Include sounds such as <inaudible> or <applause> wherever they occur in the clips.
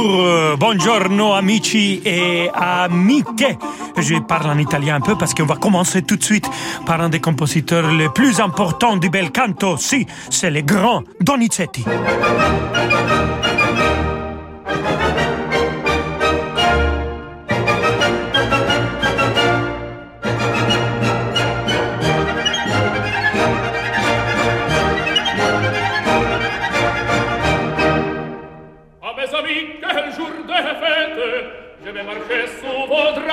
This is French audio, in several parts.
Bonjour, euh, buongiorno amici et amiche. Je parle en italien un peu parce qu'on va commencer tout de suite par un des compositeurs les plus importants du bel canto. Si, c'est le grand Donizetti.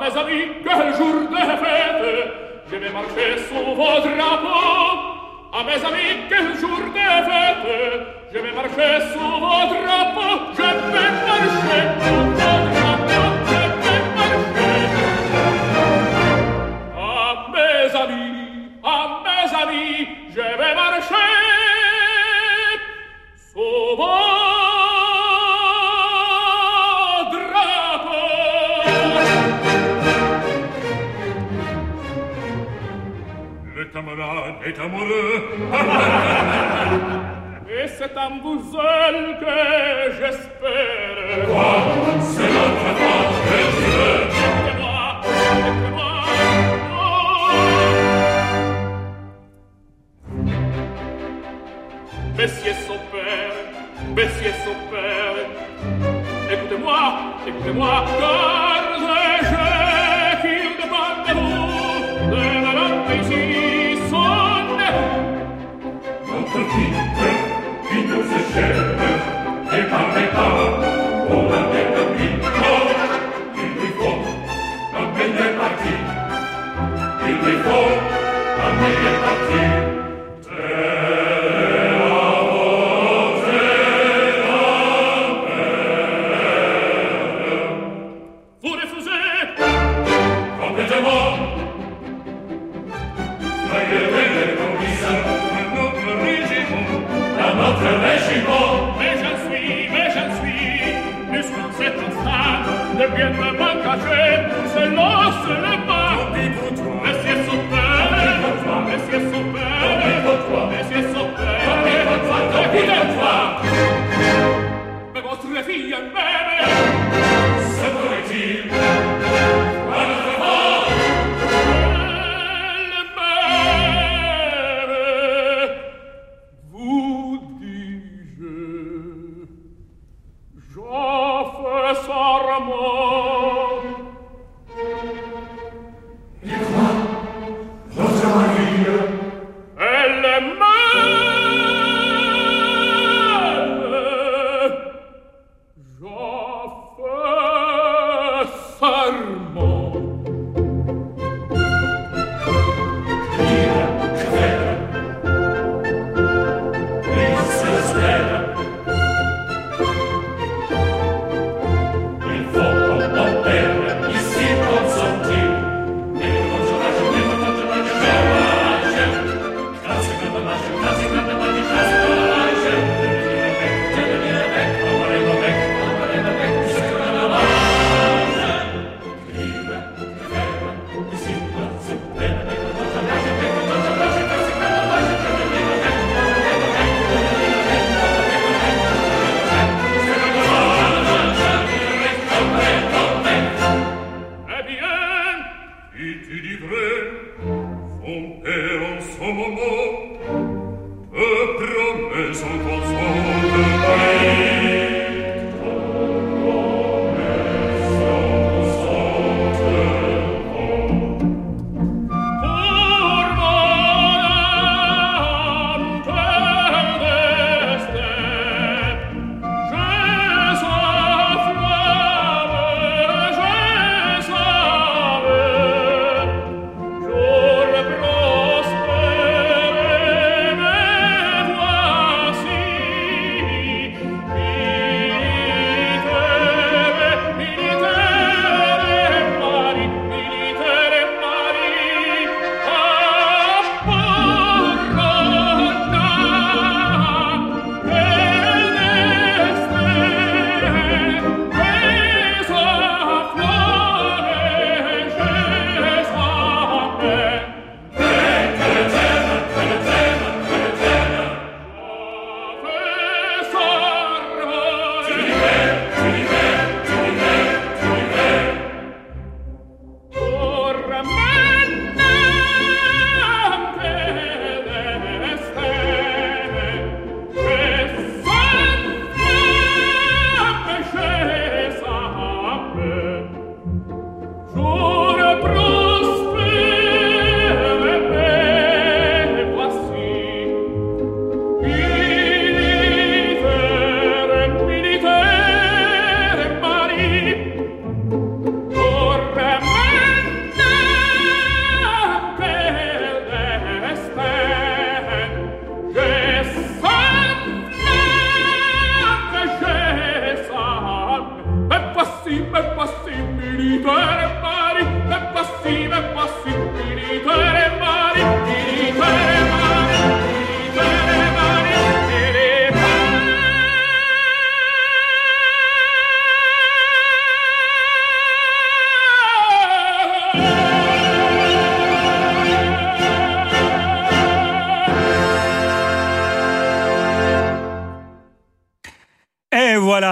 Ah, mes amis, quel jour de fête Je vais marcher sous vos drapeaux. Ah, mes amis, quel jour de fête Je vais marcher sous vos drapeaux. Je vais marcher. est amoureux. Et c'est en vous seul que j'espère. Quoi? C'est notre temps que tu veux. Mettez-moi, mettez-moi. Messieurs son père, messieurs son père. Écoutez-moi, écoutez-moi.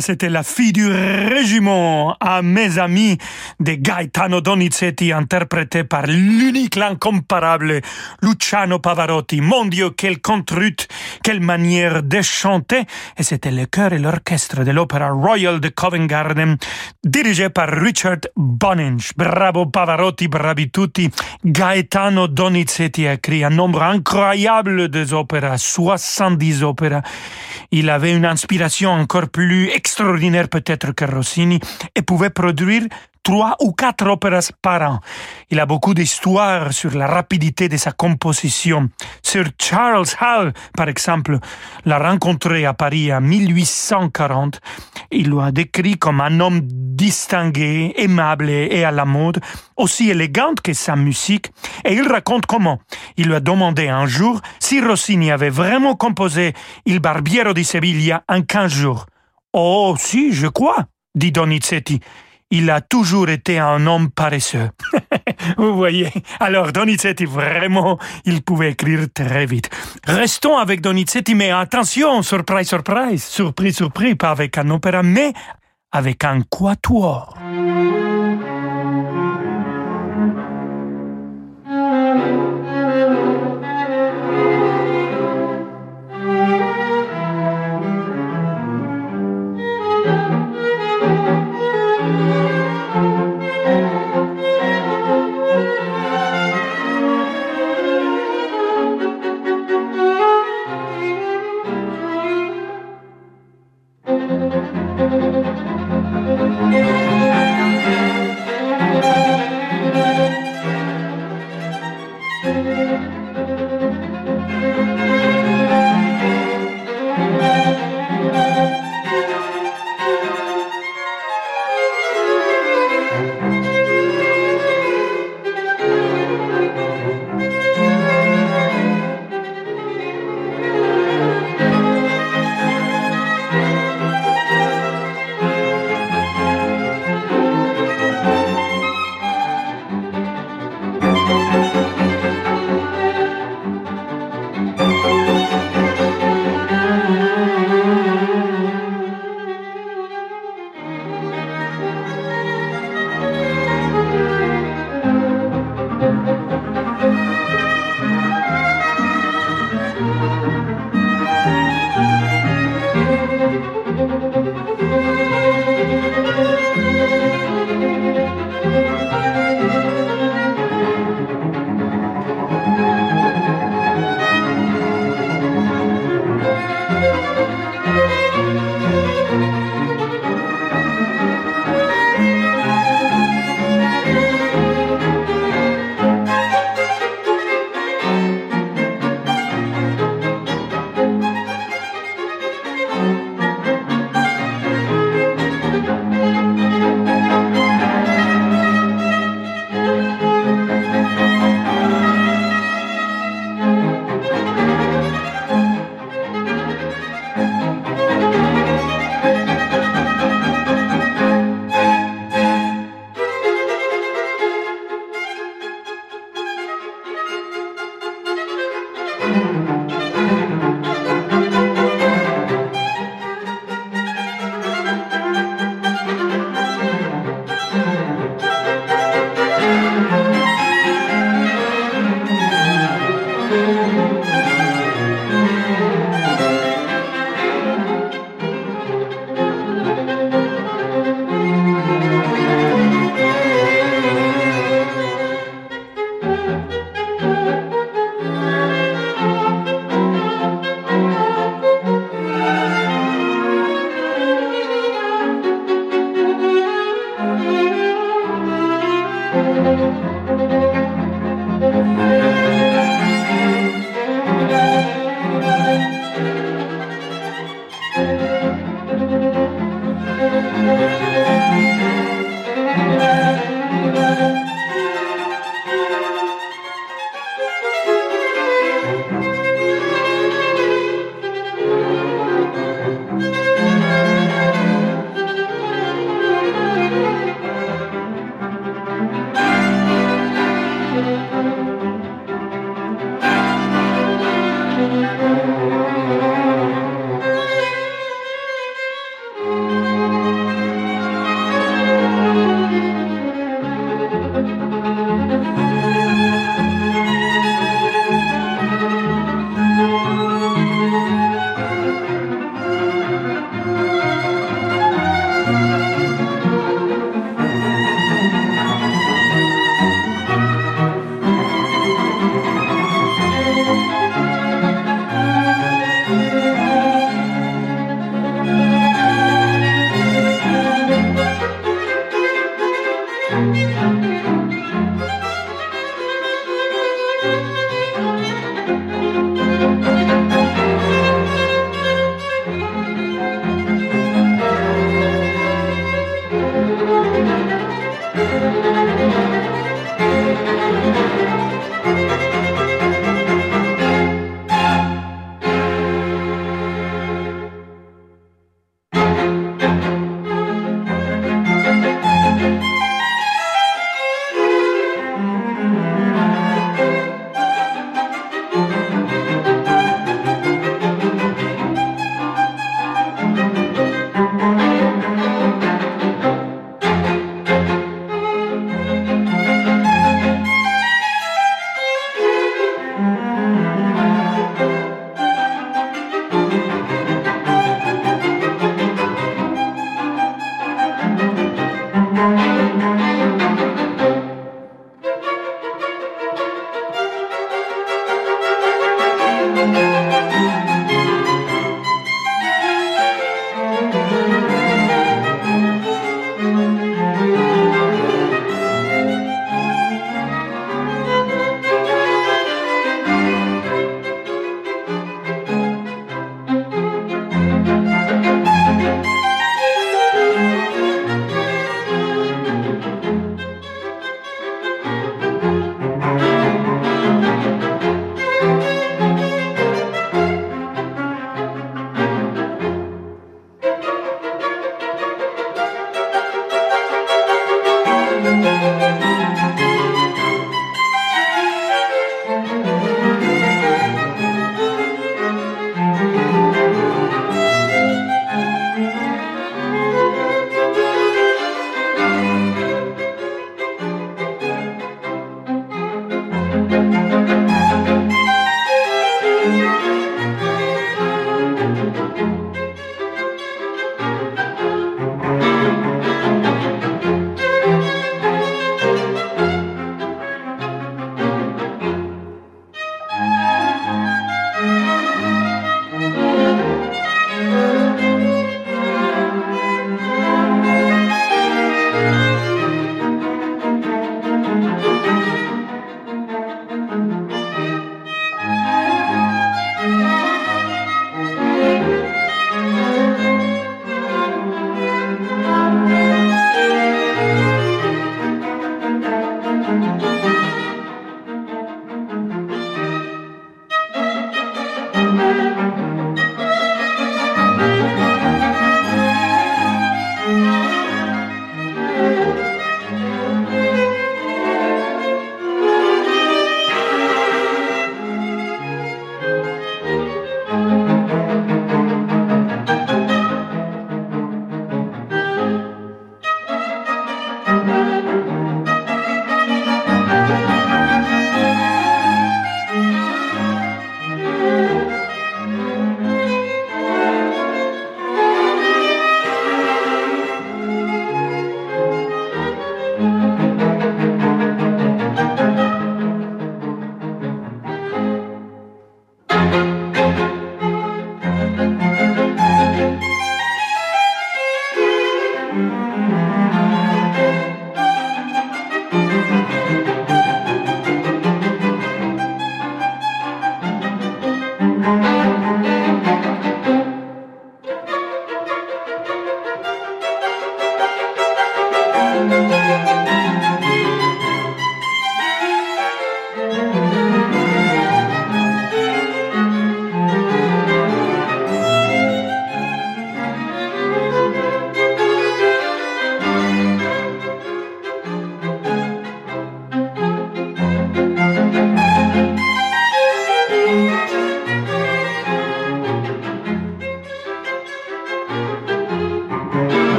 C'était la fille du régiment à mes amis de Gaetano Donizetti, interprété par l'unique, l'incomparable Luciano Pavarotti. Mon Dieu, quelle contrute, quelle manière de chanter. Et c'était le chœur et l'orchestre de l'Opéra Royal de Covent Garden, dirigé par Richard Boninch. Bravo Pavarotti, bravi tutti. Gaetano Donizetti a écrit un nombre incroyable d'opéras, 70 opéras. Il avait une inspiration encore plus extraordinaire peut-être que Rossini et pouvait produire trois ou quatre opéras par an. Il a beaucoup d'histoires sur la rapidité de sa composition. Sir Charles Hall, par exemple, l'a rencontré à Paris en 1840. Il l'a décrit comme un homme distingué, aimable et à la mode, aussi élégante que sa musique, et il raconte comment il lui a demandé un jour si Rossini avait vraiment composé Il Barbiero di Sevilla en quinze jours. Oh, si, je crois, dit Donizetti il a toujours été un homme paresseux. <laughs> Vous voyez. Alors Donizetti, vraiment, il pouvait écrire très vite. Restons avec Donizetti, mais attention, surprise, surprise, surprise, surprise, pas avec un opéra, mais avec un quatuor.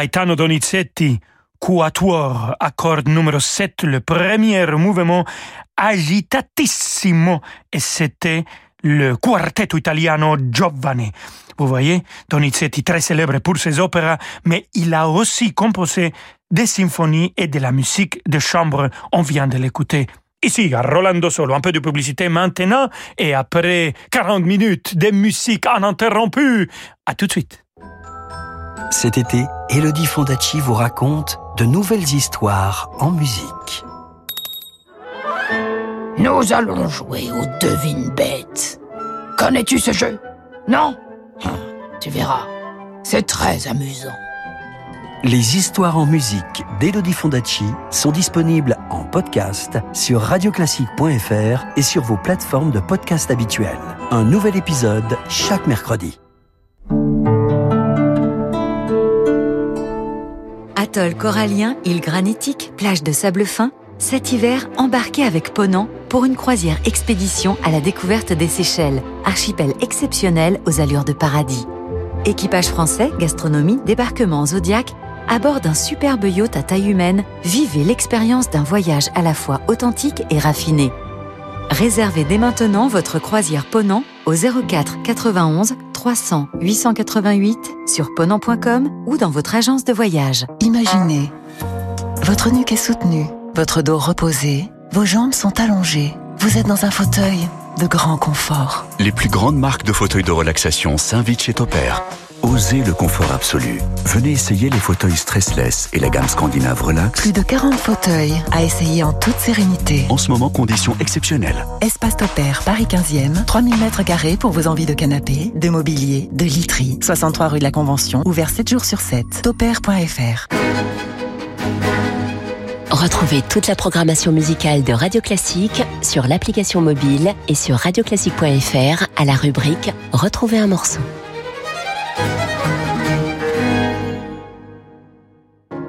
Gaetano Donizetti, Quatuor, accord numéro 7, le premier mouvement agitatissimo, et c'était le quartetto italiano Giovanni. Vous voyez, Donizetti très célèbre pour ses opéras, mais il a aussi composé des symphonies et de la musique de chambre. On vient de l'écouter ici à Rolando Solo. Un peu de publicité maintenant et après 40 minutes de musique uninterrompue. À tout de suite. Cet été, Elodie Fondacci vous raconte de nouvelles histoires en musique. Nous allons jouer aux devines bêtes. Connais-tu ce jeu? Non? Hum, Tu verras. C'est très amusant. Les histoires en musique d'Elodie Fondacci sont disponibles en podcast sur radioclassique.fr et sur vos plateformes de podcast habituelles. Un nouvel épisode chaque mercredi. Atoll corallien, île granitique, plage de sable fin, cet hiver, embarquez avec Ponant pour une croisière expédition à la découverte des Seychelles, archipel exceptionnel aux allures de paradis. Équipage français, gastronomie, débarquement Zodiac, à bord d'un superbe yacht à taille humaine, vivez l'expérience d'un voyage à la fois authentique et raffiné. Réservez dès maintenant votre croisière Ponant au 04 91 300 888 sur ponant.com ou dans votre agence de voyage. Imaginez. Votre nuque est soutenue, votre dos reposé, vos jambes sont allongées. Vous êtes dans un fauteuil de grand confort. Les plus grandes marques de fauteuils de relaxation s'invitent chez Topair. Osez le confort absolu. Venez essayer les fauteuils stressless et la gamme scandinave Relax. Plus de 40 fauteuils à essayer en toute sérénité. En ce moment, conditions exceptionnelles. Espace Topair, Paris 15e, 3000 mètres carrés pour vos envies de canapé, de mobilier, de literie. 63 rue de la Convention, ouvert 7 jours sur 7. Topair.fr. Retrouvez toute la programmation musicale de Radio Classique sur l'application mobile et sur radioclassique.fr à la rubrique Retrouver un morceau.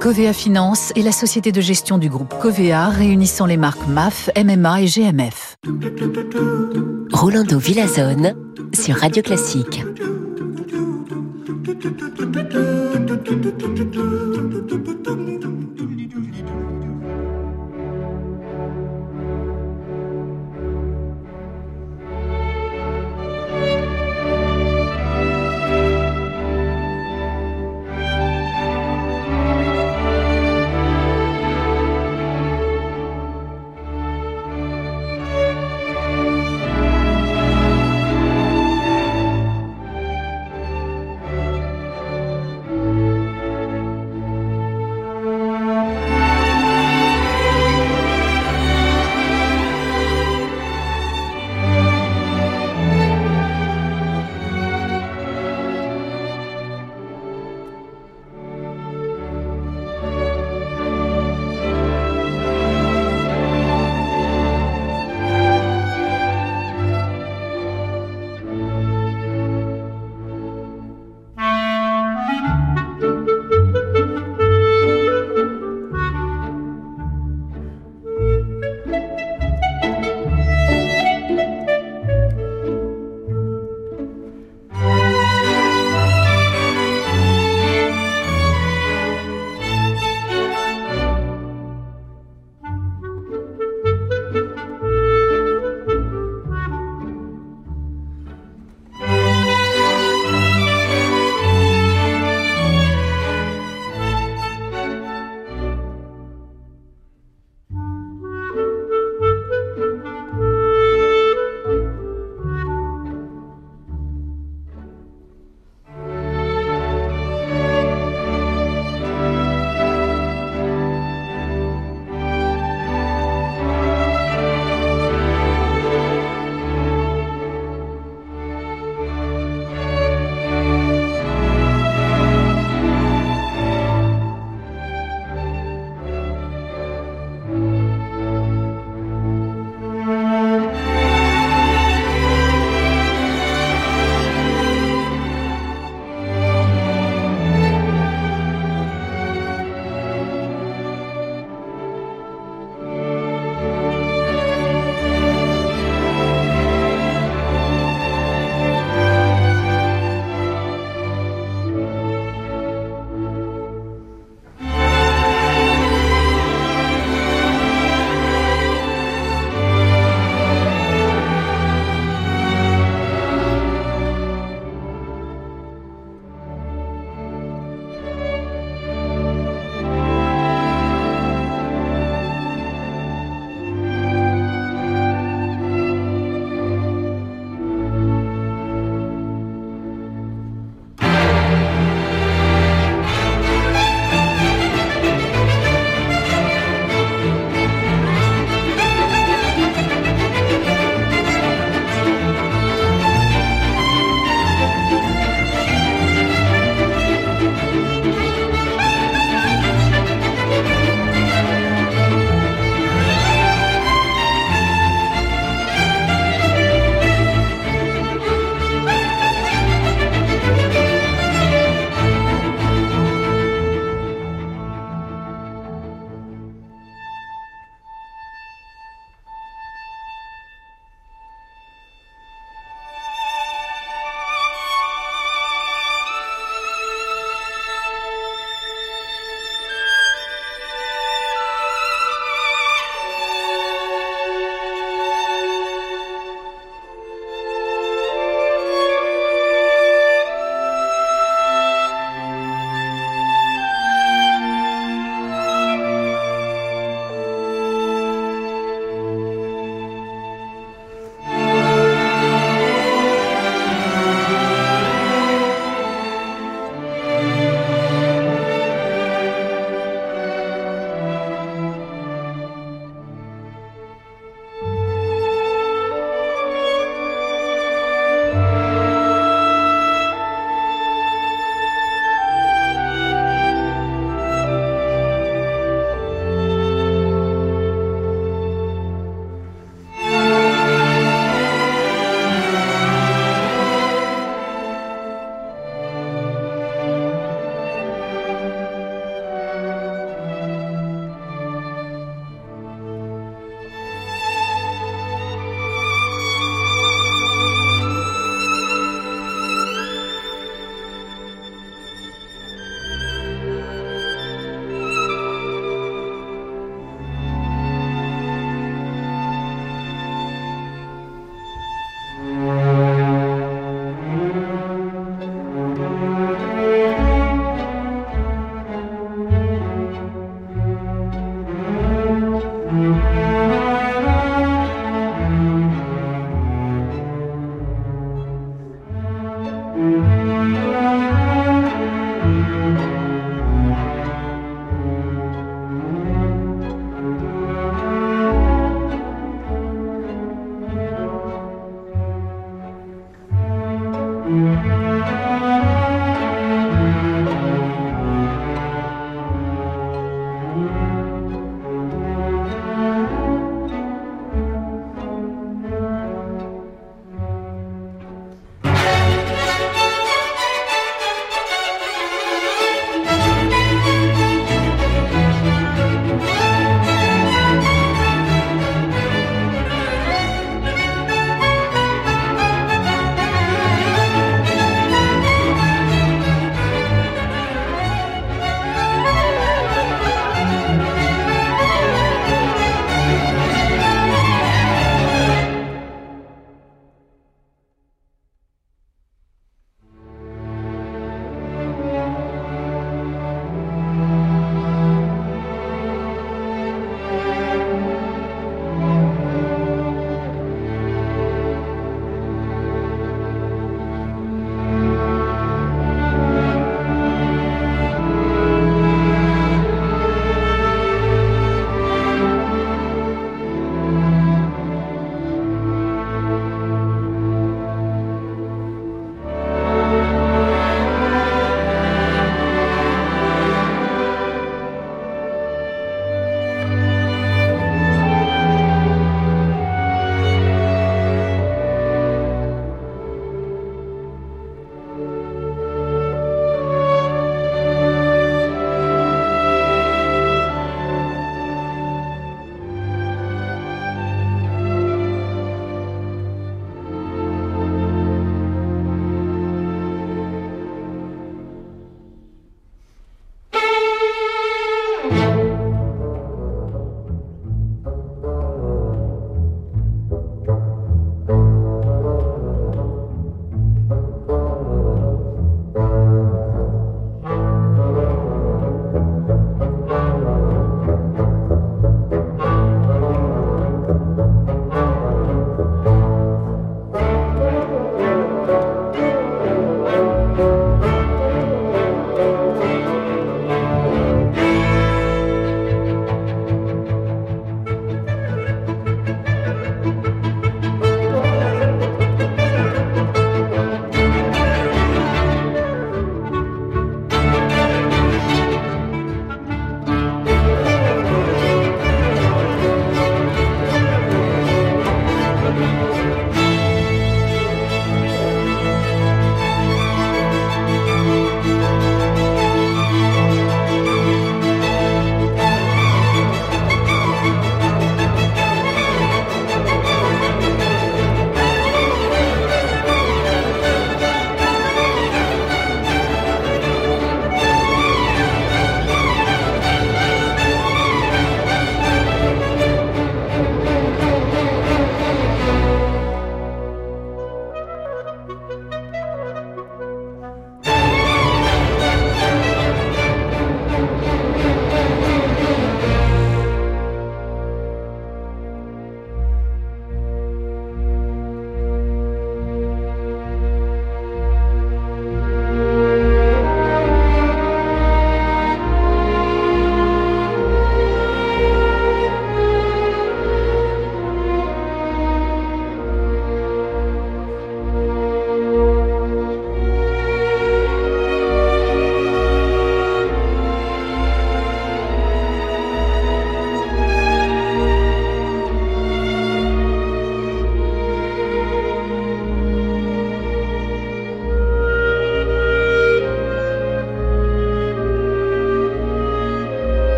Covea Finance est la société de gestion du groupe Covea réunissant les marques MAF, MMA et GMF. Rolando Villazone sur Radio Classique.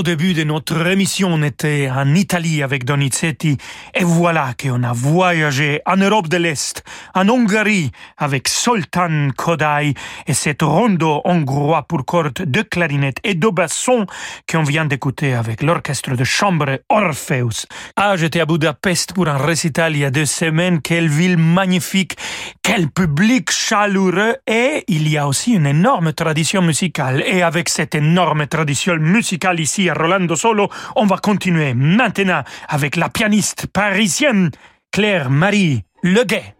Au début de notre émission, on était en Italie avec Donizetti et voilà qu'on a voyagé en Europe de l'Est, en Hongrie avec Soltan Kodai et cette rondo hongrois pour cordes de clarinette et de basson qu'on vient d'écouter avec l'orchestre de chambre Orpheus. Ah, j'étais à Budapest pour un récital il y a deux semaines. Quelle ville magnifique, quel public chaleureux et il y a aussi une énorme tradition musicale. Et avec cette énorme tradition musicale ici, Rolando Solo, on va continuer maintenant avec la pianiste parisienne Claire-Marie Leguet.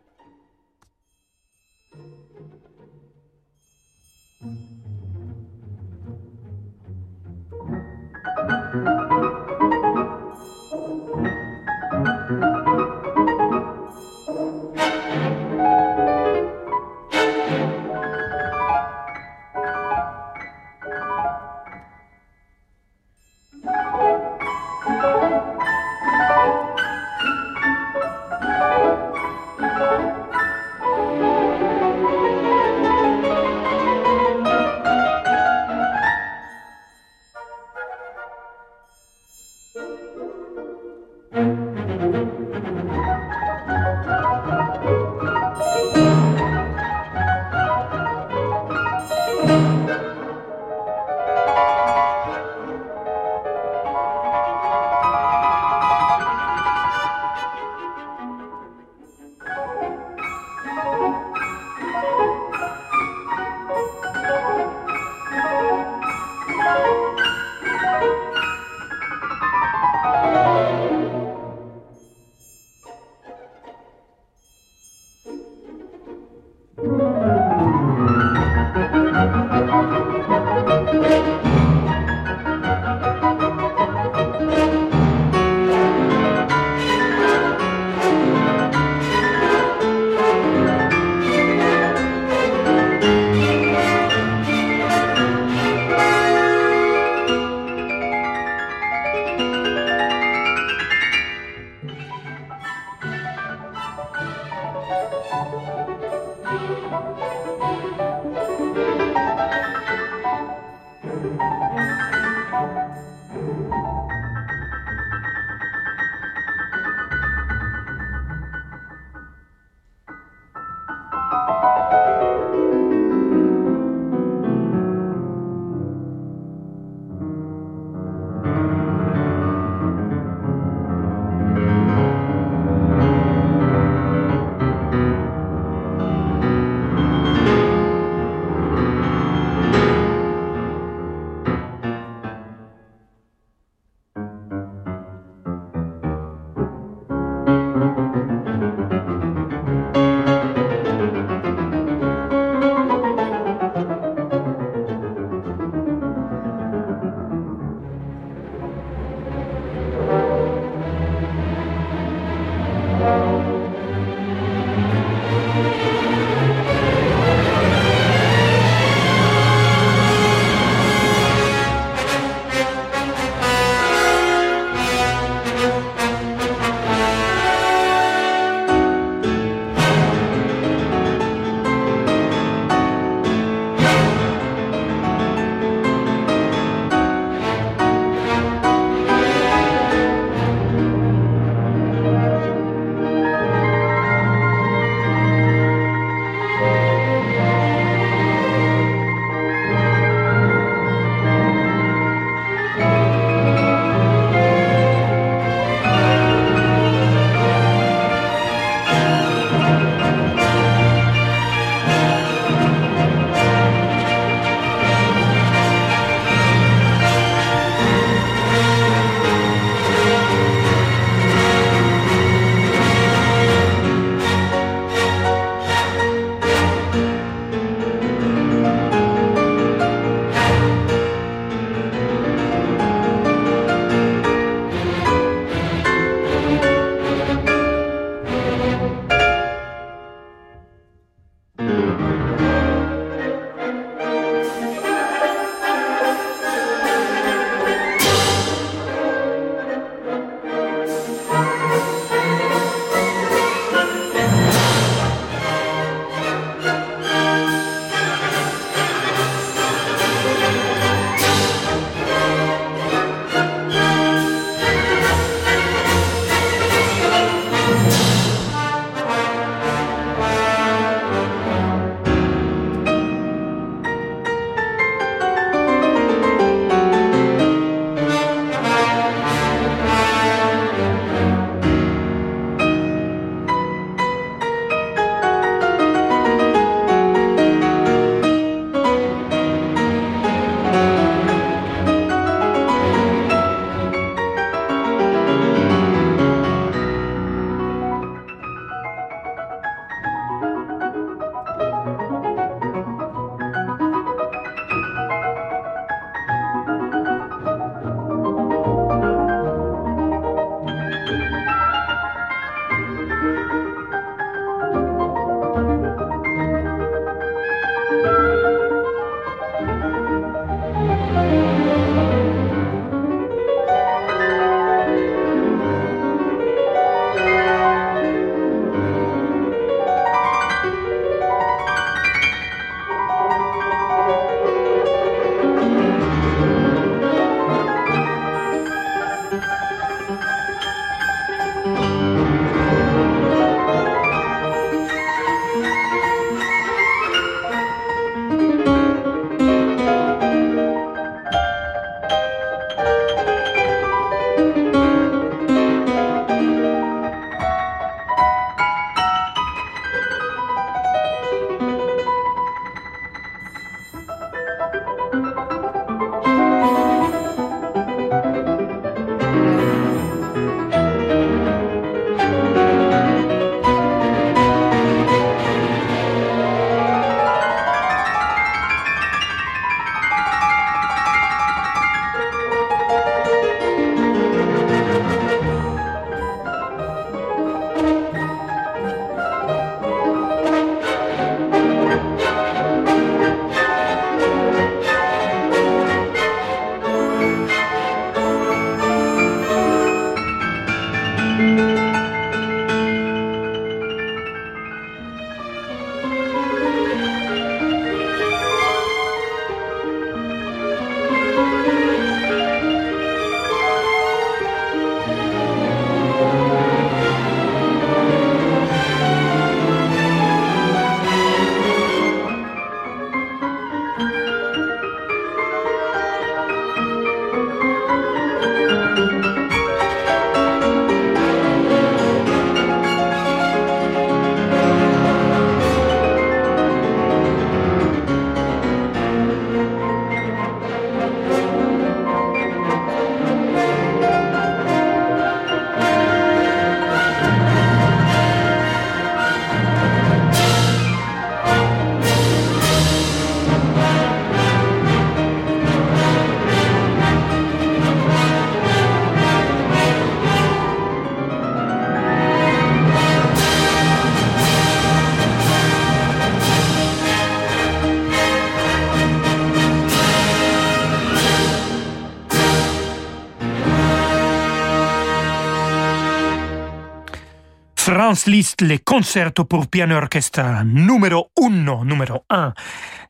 Franz Liszt les concertos pour piano orchestre numéro uno, numéro un.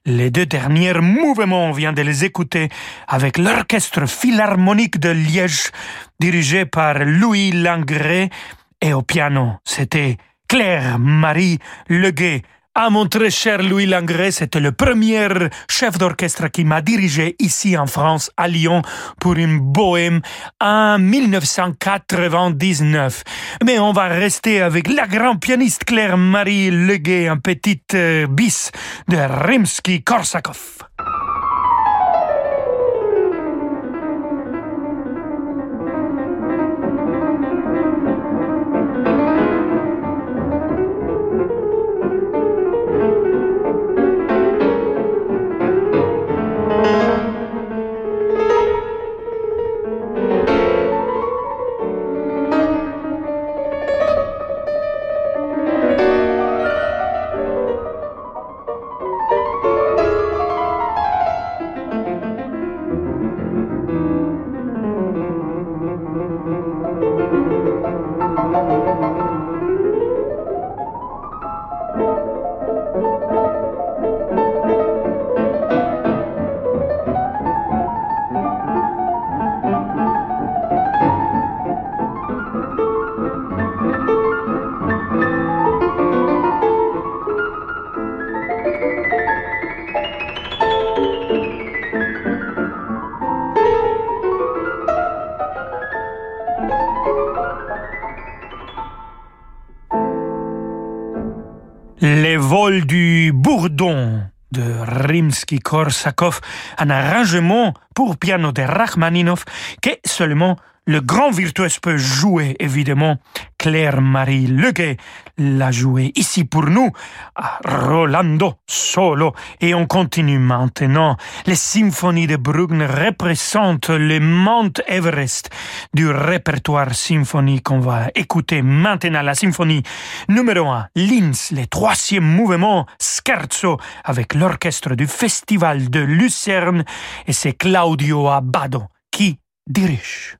Les deux derniers mouvements, on vient de les écouter avec l'orchestre philharmonique de Liège, dirigé par Louis Langré, et au piano, c'était Claire Marie Leguet. Ah, mon très cher Louis Langré, c'était le premier chef d'orchestre qui m'a dirigé ici en France, à Lyon, pour une bohème en 1999. Mais on va rester avec la grande pianiste Claire-Marie Leguet, un petit euh, bis de Rimsky-Korsakov. Rimsky-Korsakov, un arrangement pour piano de Rachmaninov qui seulement le grand virtuose peut jouer, évidemment. Claire-Marie Leguet l'a joué ici pour nous, à Rolando Solo. Et on continue maintenant. Les symphonies de Bruckner représentent le Mount Everest du répertoire symphonique qu'on va écouter maintenant. La symphonie numéro 1, Linz, le troisième mouvement, Scherzo, avec l'orchestre du Festival de Lucerne. Et c'est Claudio Abbado qui dirige.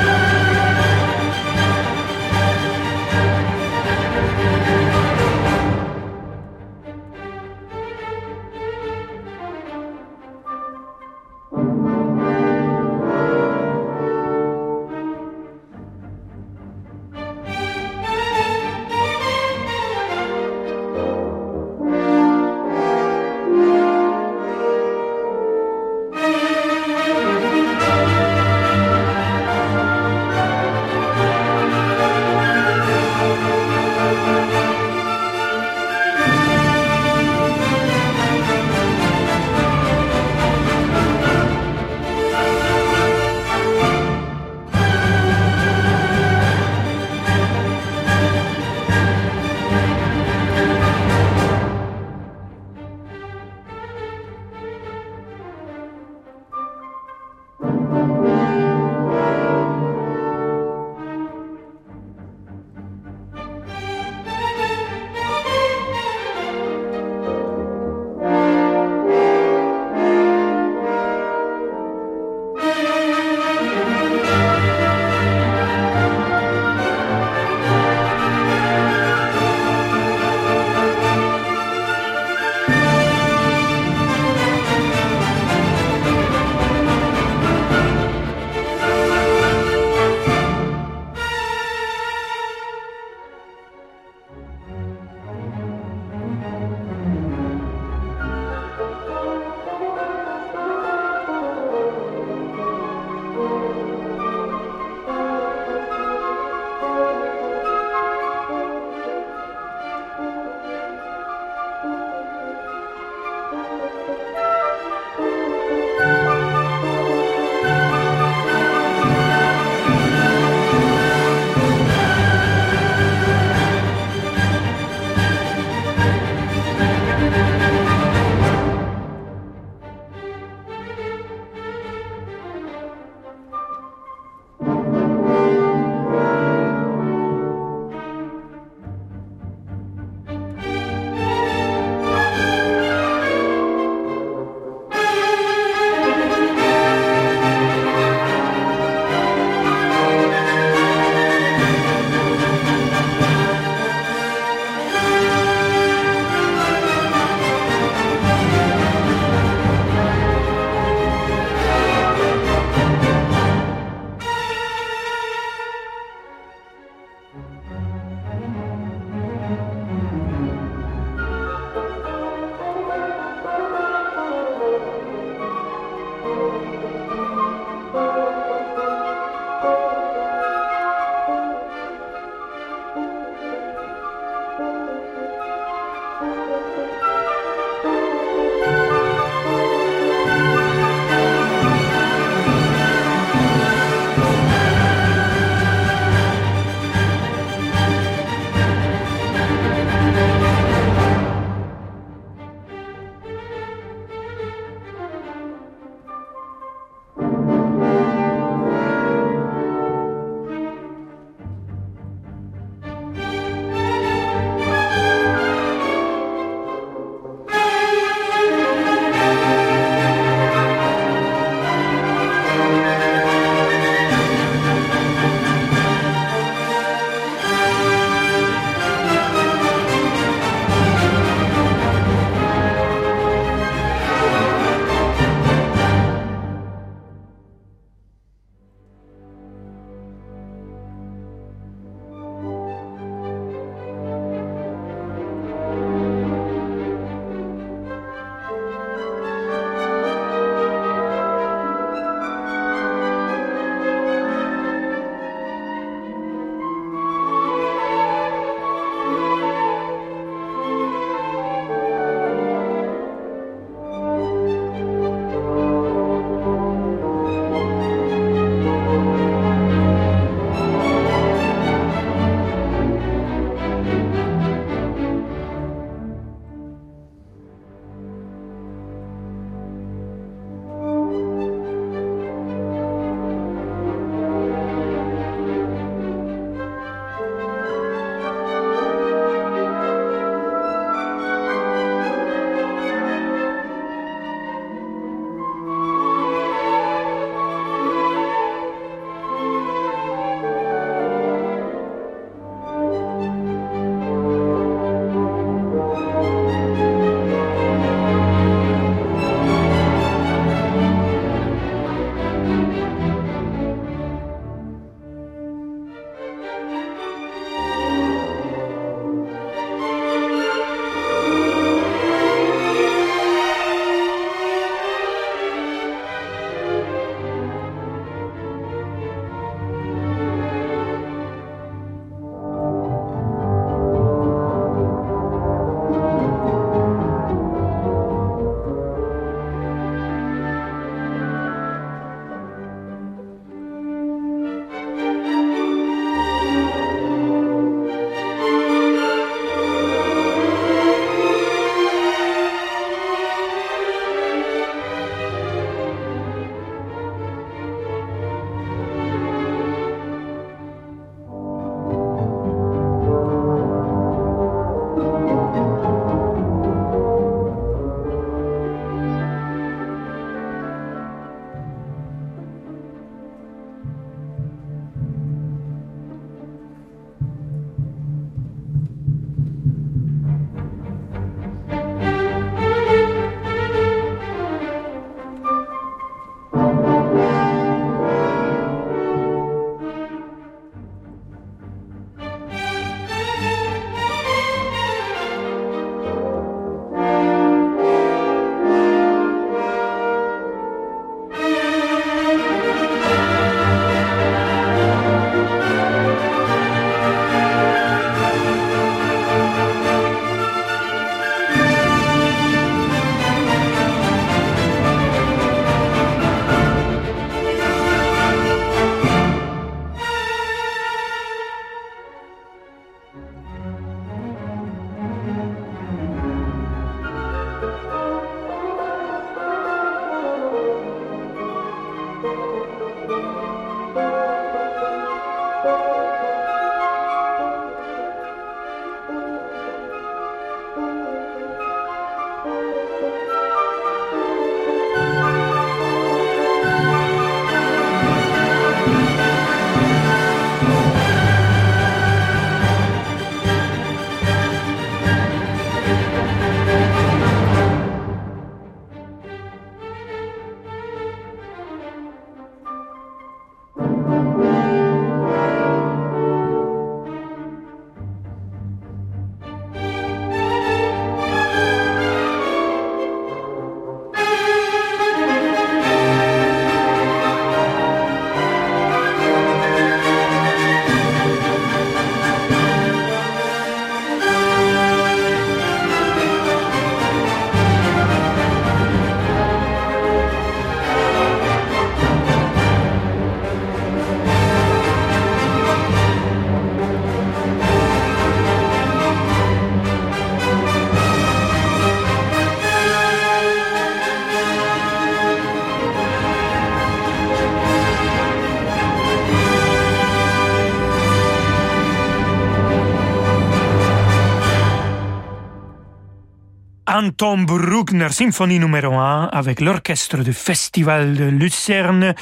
Anton Bruckner, symphonie numéro 1, avec l'orchestre du Festival de Lucerne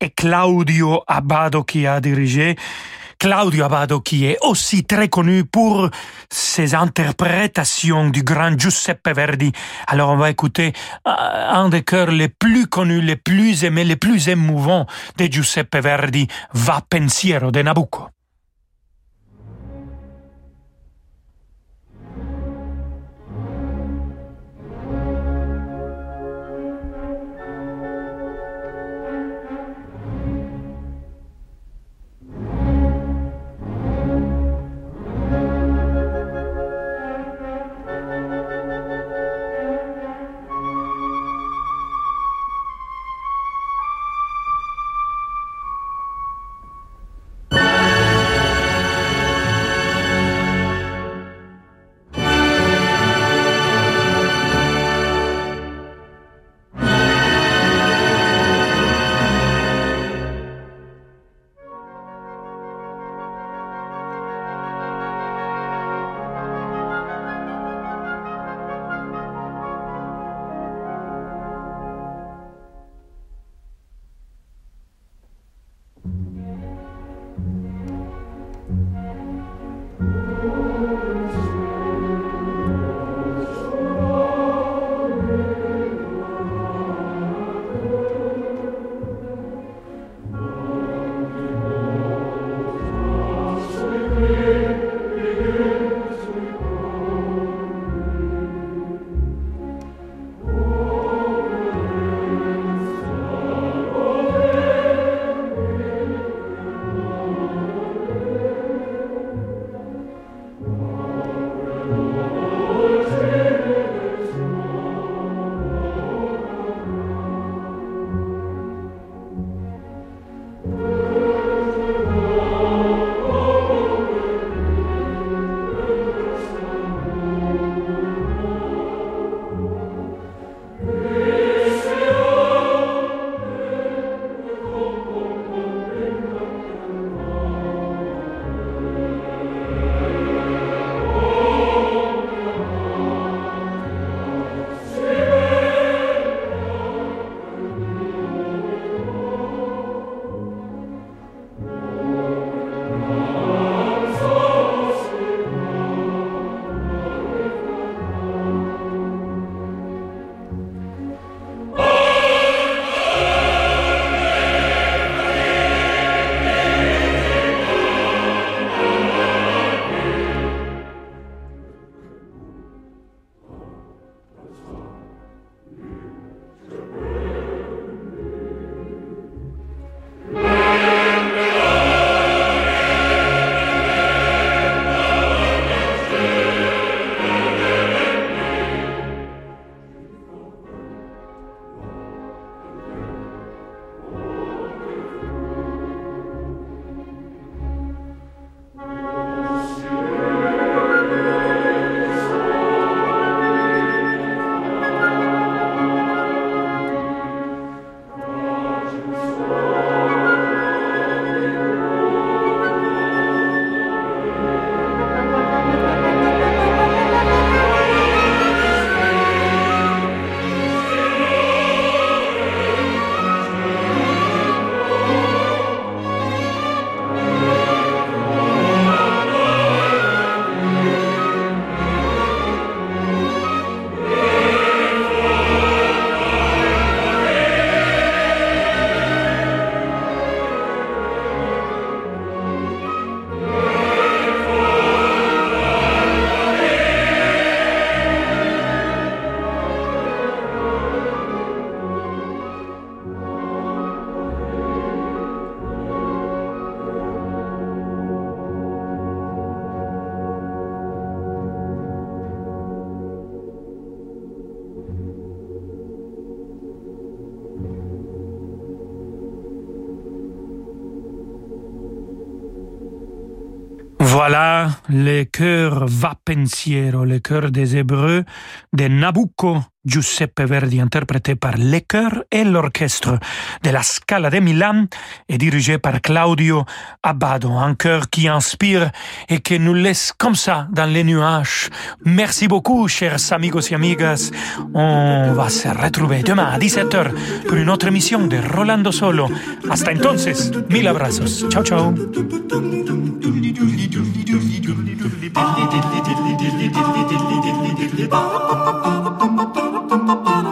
et Claudio Abbado qui a dirigé. Claudio Abbado qui est aussi très connu pour ses interprétations du grand Giuseppe Verdi. Alors on va écouter euh, un des chœurs les plus connus, les plus aimés, les plus émouvants de Giuseppe Verdi, Va pensiero de Nabucco. Le cœur va pensiero, le cœur des Hébreux de Nabucco Giuseppe Verdi, interprété par les chœurs et l'orchestre de la Scala de Milan et dirigé par Claudio Abbado, un chœur qui inspire et qui nous laisse comme ça dans les nuages. Merci beaucoup, chers amigos et amigas. On va se retrouver demain à 17h pour une autre émission de Rolando Solo. Hasta entonces, mil abrazos. Ciao, ciao. <laughs> Bum bum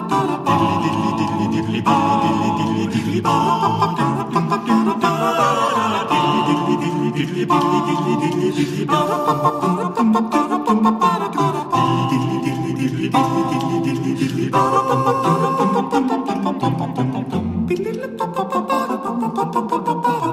bum bum bum